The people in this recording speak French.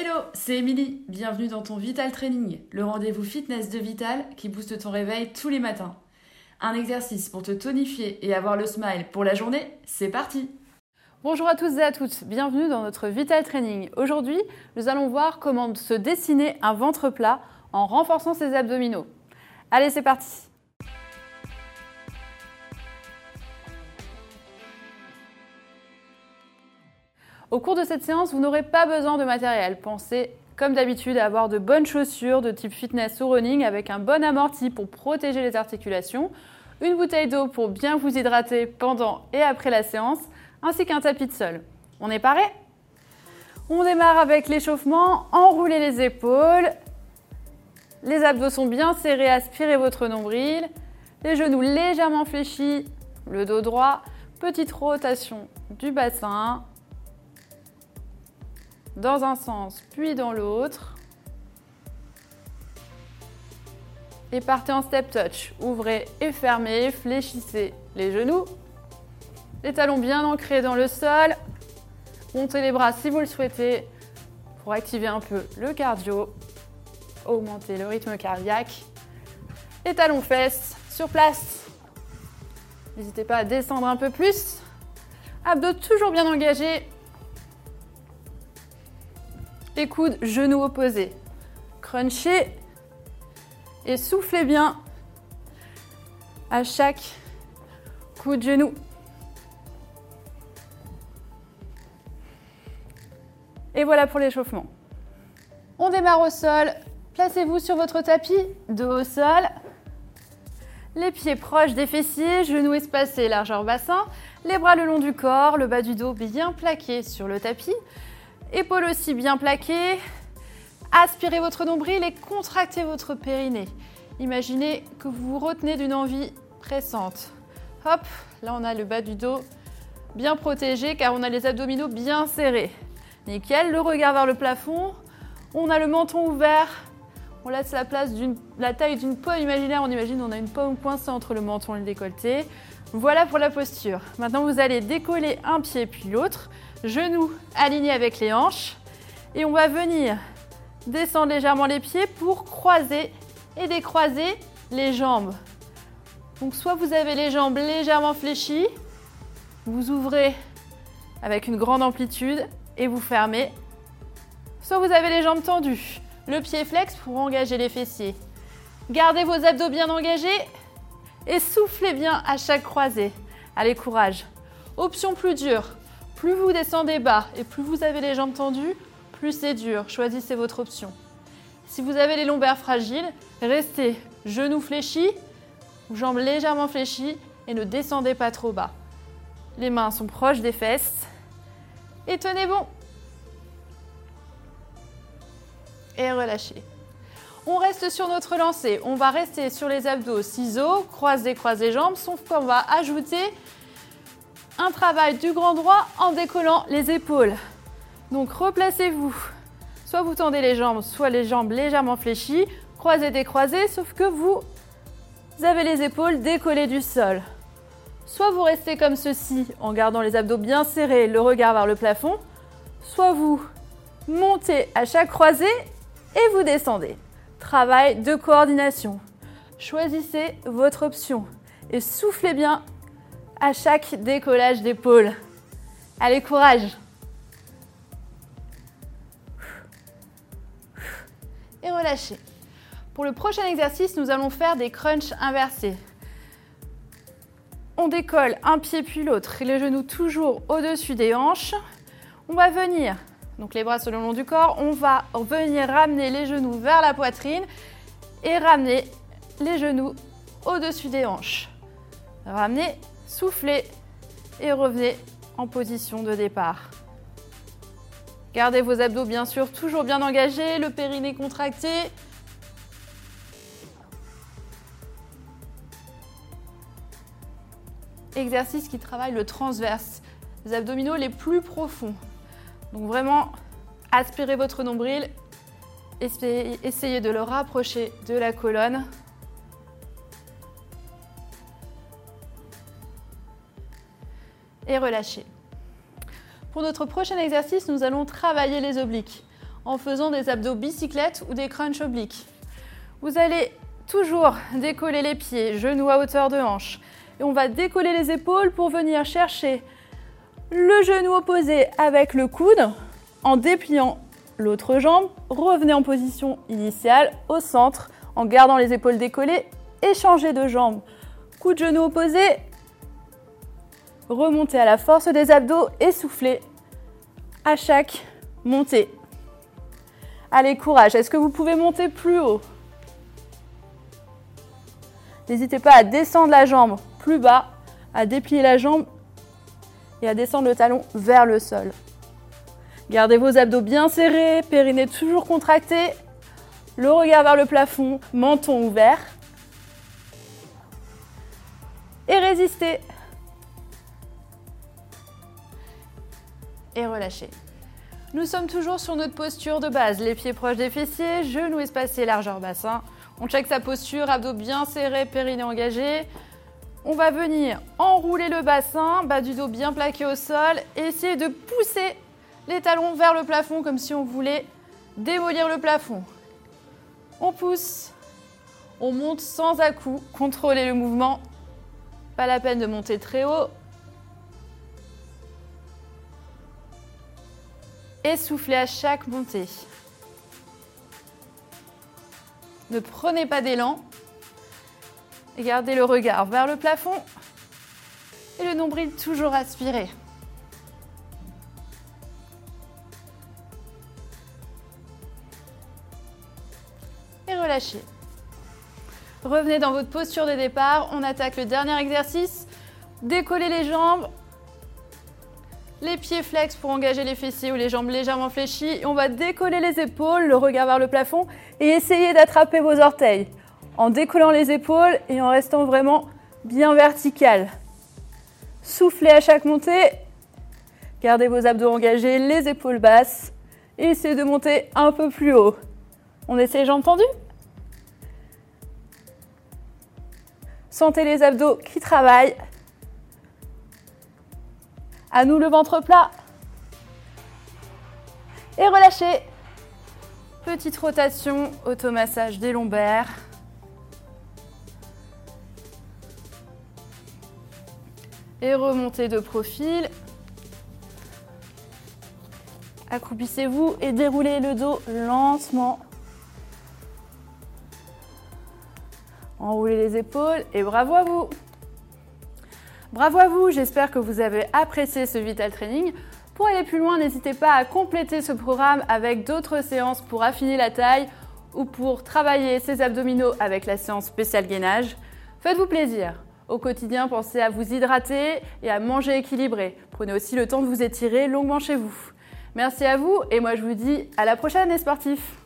Hello, c'est Émilie. Bienvenue dans ton Vital Training, le rendez-vous fitness de Vital qui booste ton réveil tous les matins. Un exercice pour te tonifier et avoir le smile pour la journée, c'est parti Bonjour à tous et à toutes, bienvenue dans notre Vital Training. Aujourd'hui, nous allons voir comment se dessiner un ventre plat en renforçant ses abdominaux. Allez, c'est parti Au cours de cette séance, vous n'aurez pas besoin de matériel. Pensez, comme d'habitude, à avoir de bonnes chaussures de type fitness ou running avec un bon amorti pour protéger les articulations, une bouteille d'eau pour bien vous hydrater pendant et après la séance, ainsi qu'un tapis de sol. On est paré? On démarre avec l'échauffement. Enroulez les épaules. Les abdos sont bien serrés. Aspirez votre nombril. Les genoux légèrement fléchis. Le dos droit. Petite rotation du bassin dans un sens puis dans l'autre. Et partez en step touch. Ouvrez et fermez, fléchissez les genoux. Les talons bien ancrés dans le sol. Montez les bras si vous le souhaitez pour activer un peu le cardio. Augmenter le rythme cardiaque. Les talons fesses sur place. N'hésitez pas à descendre un peu plus. Abdos toujours bien engagés. Coudes, genoux opposés. Crunchez et soufflez bien à chaque coup de genou. Et voilà pour l'échauffement. On démarre au sol. Placez-vous sur votre tapis, dos au sol. Les pieds proches des fessiers, genoux espacés, largeur bassin. Les bras le long du corps, le bas du dos bien plaqué sur le tapis. Épaules aussi bien plaquées. Aspirez votre nombril et contractez votre périnée. Imaginez que vous vous retenez d'une envie pressante. Hop, là on a le bas du dos bien protégé car on a les abdominaux bien serrés. Nickel, le regard vers le plafond. On a le menton ouvert. On laisse la place taille d'une pomme imaginaire. On imagine on a une pomme coincée entre le menton et le décolleté. Voilà pour la posture. Maintenant vous allez décoller un pied puis l'autre genoux alignés avec les hanches. Et on va venir descendre légèrement les pieds pour croiser et décroiser les jambes. Donc soit vous avez les jambes légèrement fléchies, vous ouvrez avec une grande amplitude et vous fermez. Soit vous avez les jambes tendues, le pied flex pour engager les fessiers. Gardez vos abdos bien engagés et soufflez bien à chaque croisée. Allez, courage. Option plus dure, plus vous descendez bas et plus vous avez les jambes tendues, plus c'est dur. Choisissez votre option. Si vous avez les lombaires fragiles, restez genoux fléchis jambes légèrement fléchies et ne descendez pas trop bas. Les mains sont proches des fesses et tenez bon. Et relâchez. On reste sur notre lancée. On va rester sur les abdos ciseaux, croisez, croisez jambes, sauf qu'on va ajouter un travail du grand droit en décollant les épaules. Donc replacez-vous. Soit vous tendez les jambes, soit les jambes légèrement fléchies, croisez, décroisez, sauf que vous avez les épaules décollées du sol. Soit vous restez comme ceci en gardant les abdos bien serrés, le regard vers le plafond, soit vous montez à chaque croisée et vous descendez. Travail de coordination. Choisissez votre option et soufflez bien à chaque décollage d'épaule. Allez, courage. Et relâchez. Pour le prochain exercice, nous allons faire des crunchs inversés. On décolle un pied puis l'autre les genoux toujours au-dessus des hanches. On va venir, donc les bras sur le long du corps, on va venir ramener les genoux vers la poitrine et ramener les genoux au-dessus des hanches. Ramener Soufflez et revenez en position de départ. Gardez vos abdos bien sûr toujours bien engagés, le périnée contracté. Exercice qui travaille le transverse, les abdominaux les plus profonds. Donc vraiment, aspirez votre nombril, essayez de le rapprocher de la colonne. et relâchez. Pour notre prochain exercice, nous allons travailler les obliques. en faisant des abdos bicyclettes ou des crunchs obliques. Vous allez toujours décoller les pieds, genoux à hauteur de hanche. Et on va décoller les épaules pour venir chercher le genou opposé avec le coude en dépliant l'autre jambe. Revenez en position initiale au centre en gardant les épaules décollées et changez de jambe. Coup de genou opposé, remontez à la force des abdos et soufflez à chaque montée. Allez, courage. Est-ce que vous pouvez monter plus haut? N'hésitez pas à descendre la jambe plus bas, à déplier la jambe et à descendre le talon vers le sol. Gardez vos abdos bien serrés, périnée toujours contracté, le regard vers le plafond, menton ouvert. Et résistez. Et relâchez. Nous sommes toujours sur notre posture de base, les pieds proches des fessiers, genoux espacés, largeur bassin. On check sa posture, abdos bien serrés, périnée engagé. On va venir enrouler le bassin, bas du dos bien plaqué au sol, essayer de pousser les talons vers le plafond comme si on voulait démolir le plafond. On pousse, on monte sans à-coup, contrôlez le mouvement. Pas la peine de monter très haut. Et soufflez à chaque montée. Ne prenez pas d'élan. Et gardez le regard vers le plafond. Et le nombril toujours aspiré. Et relâchez. Revenez dans votre posture de départ. On attaque le dernier exercice. Décollez les jambes. Les pieds flex pour engager les fessiers ou les jambes légèrement fléchies. on va décoller les épaules, le regard vers le plafond et essayer d'attraper vos orteils en décollant les épaules et en restant vraiment bien vertical. Soufflez à chaque montée. Gardez vos abdos engagés, les épaules basses et essayez de monter un peu plus haut. On essaie jambes tendues? Sentez les abdos qui travaillent. À nous le ventre plat. Et relâchez. Petite rotation, automassage des lombaires. Et remontez de profil. Accroupissez-vous et déroulez le dos lentement. Enroulez les épaules et bravo à vous Bravo à vous, j'espère que vous avez apprécié ce Vital Training. Pour aller plus loin, n'hésitez pas à compléter ce programme avec d'autres séances pour affiner la taille ou pour travailler ses abdominaux avec la séance spéciale gainage. Faites-vous plaisir. Au quotidien, pensez à vous hydrater et à manger équilibré. Prenez aussi le temps de vous étirer longuement chez vous. Merci à vous et moi je vous dis à la prochaine les sportifs